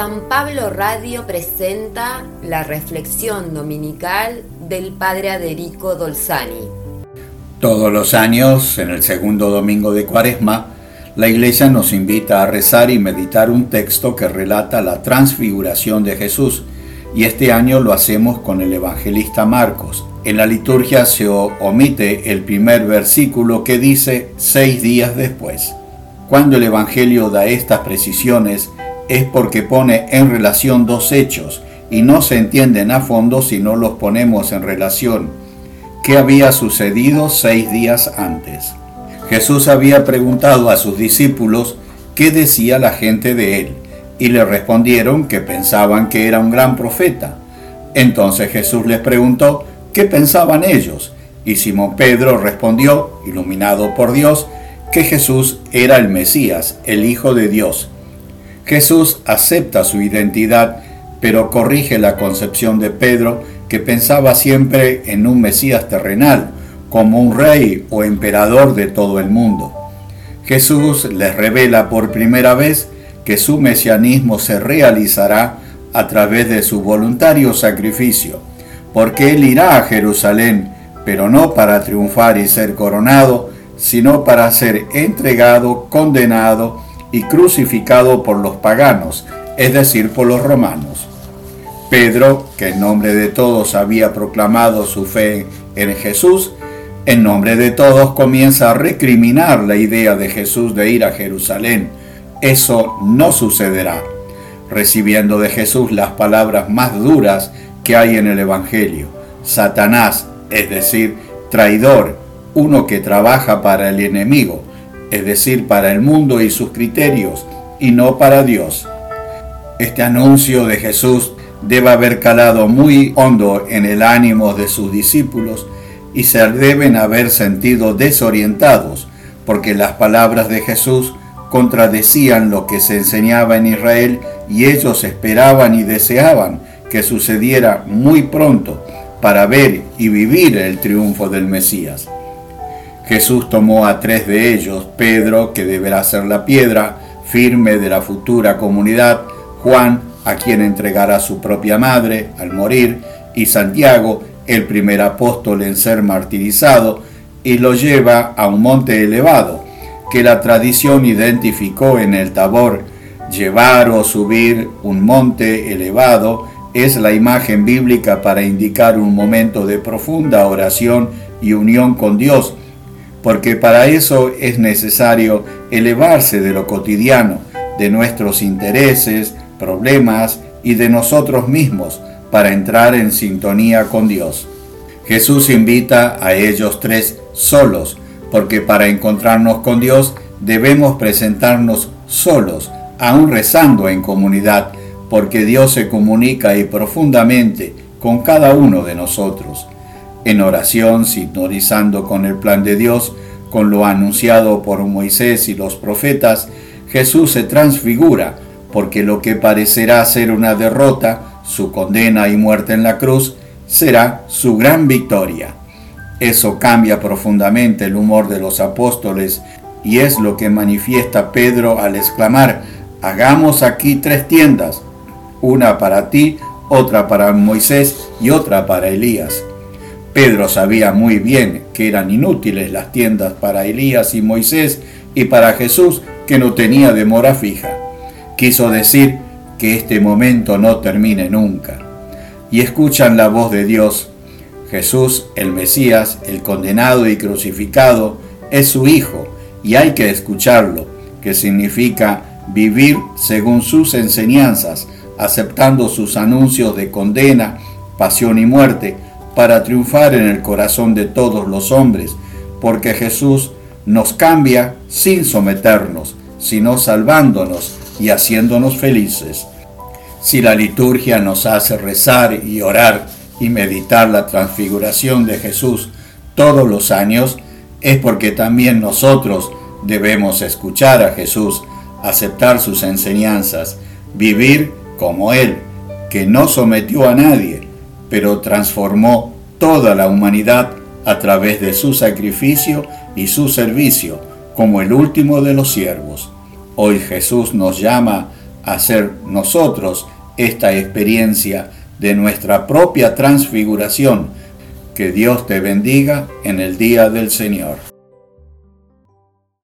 San Pablo Radio presenta la reflexión dominical del Padre Aderico Dolzani. Todos los años, en el segundo domingo de Cuaresma, la Iglesia nos invita a rezar y meditar un texto que relata la transfiguración de Jesús, y este año lo hacemos con el evangelista Marcos. En la liturgia se omite el primer versículo que dice seis días después. Cuando el Evangelio da estas precisiones, es porque pone en relación dos hechos y no se entienden a fondo si no los ponemos en relación. ¿Qué había sucedido seis días antes? Jesús había preguntado a sus discípulos qué decía la gente de él y le respondieron que pensaban que era un gran profeta. Entonces Jesús les preguntó qué pensaban ellos y Simón Pedro respondió, iluminado por Dios, que Jesús era el Mesías, el Hijo de Dios. Jesús acepta su identidad, pero corrige la concepción de Pedro, que pensaba siempre en un Mesías terrenal, como un rey o emperador de todo el mundo. Jesús les revela por primera vez que su mesianismo se realizará a través de su voluntario sacrificio, porque él irá a Jerusalén, pero no para triunfar y ser coronado, sino para ser entregado, condenado y crucificado por los paganos, es decir, por los romanos. Pedro, que en nombre de todos había proclamado su fe en Jesús, en nombre de todos comienza a recriminar la idea de Jesús de ir a Jerusalén. Eso no sucederá, recibiendo de Jesús las palabras más duras que hay en el Evangelio. Satanás, es decir, traidor, uno que trabaja para el enemigo, es decir, para el mundo y sus criterios, y no para Dios. Este anuncio de Jesús debe haber calado muy hondo en el ánimo de sus discípulos y se deben haber sentido desorientados, porque las palabras de Jesús contradecían lo que se enseñaba en Israel y ellos esperaban y deseaban que sucediera muy pronto para ver y vivir el triunfo del Mesías. Jesús tomó a tres de ellos, Pedro, que deberá ser la piedra firme de la futura comunidad, Juan, a quien entregará su propia madre al morir, y Santiago, el primer apóstol en ser martirizado, y lo lleva a un monte elevado, que la tradición identificó en el Tabor. Llevar o subir un monte elevado es la imagen bíblica para indicar un momento de profunda oración y unión con Dios, porque para eso es necesario elevarse de lo cotidiano, de nuestros intereses, problemas y de nosotros mismos para entrar en sintonía con Dios. Jesús invita a ellos tres solos, porque para encontrarnos con Dios debemos presentarnos solos, aún rezando en comunidad, porque Dios se comunica y profundamente con cada uno de nosotros en oración, sintonizando con el plan de Dios, con lo anunciado por Moisés y los profetas, Jesús se transfigura, porque lo que parecerá ser una derrota, su condena y muerte en la cruz, será su gran victoria. Eso cambia profundamente el humor de los apóstoles y es lo que manifiesta Pedro al exclamar, hagamos aquí tres tiendas, una para ti, otra para Moisés y otra para Elías. Pedro sabía muy bien que eran inútiles las tiendas para Elías y Moisés y para Jesús que no tenía demora fija. Quiso decir que este momento no termine nunca. Y escuchan la voz de Dios. Jesús, el Mesías, el condenado y crucificado, es su Hijo y hay que escucharlo, que significa vivir según sus enseñanzas, aceptando sus anuncios de condena, pasión y muerte, para triunfar en el corazón de todos los hombres, porque Jesús nos cambia sin someternos, sino salvándonos y haciéndonos felices. Si la liturgia nos hace rezar y orar y meditar la transfiguración de Jesús todos los años, es porque también nosotros debemos escuchar a Jesús, aceptar sus enseñanzas, vivir como Él, que no sometió a nadie, pero transformó toda la humanidad a través de su sacrificio y su servicio como el último de los siervos. Hoy Jesús nos llama hacer nosotros esta experiencia de nuestra propia transfiguración. Que Dios te bendiga en el día del Señor.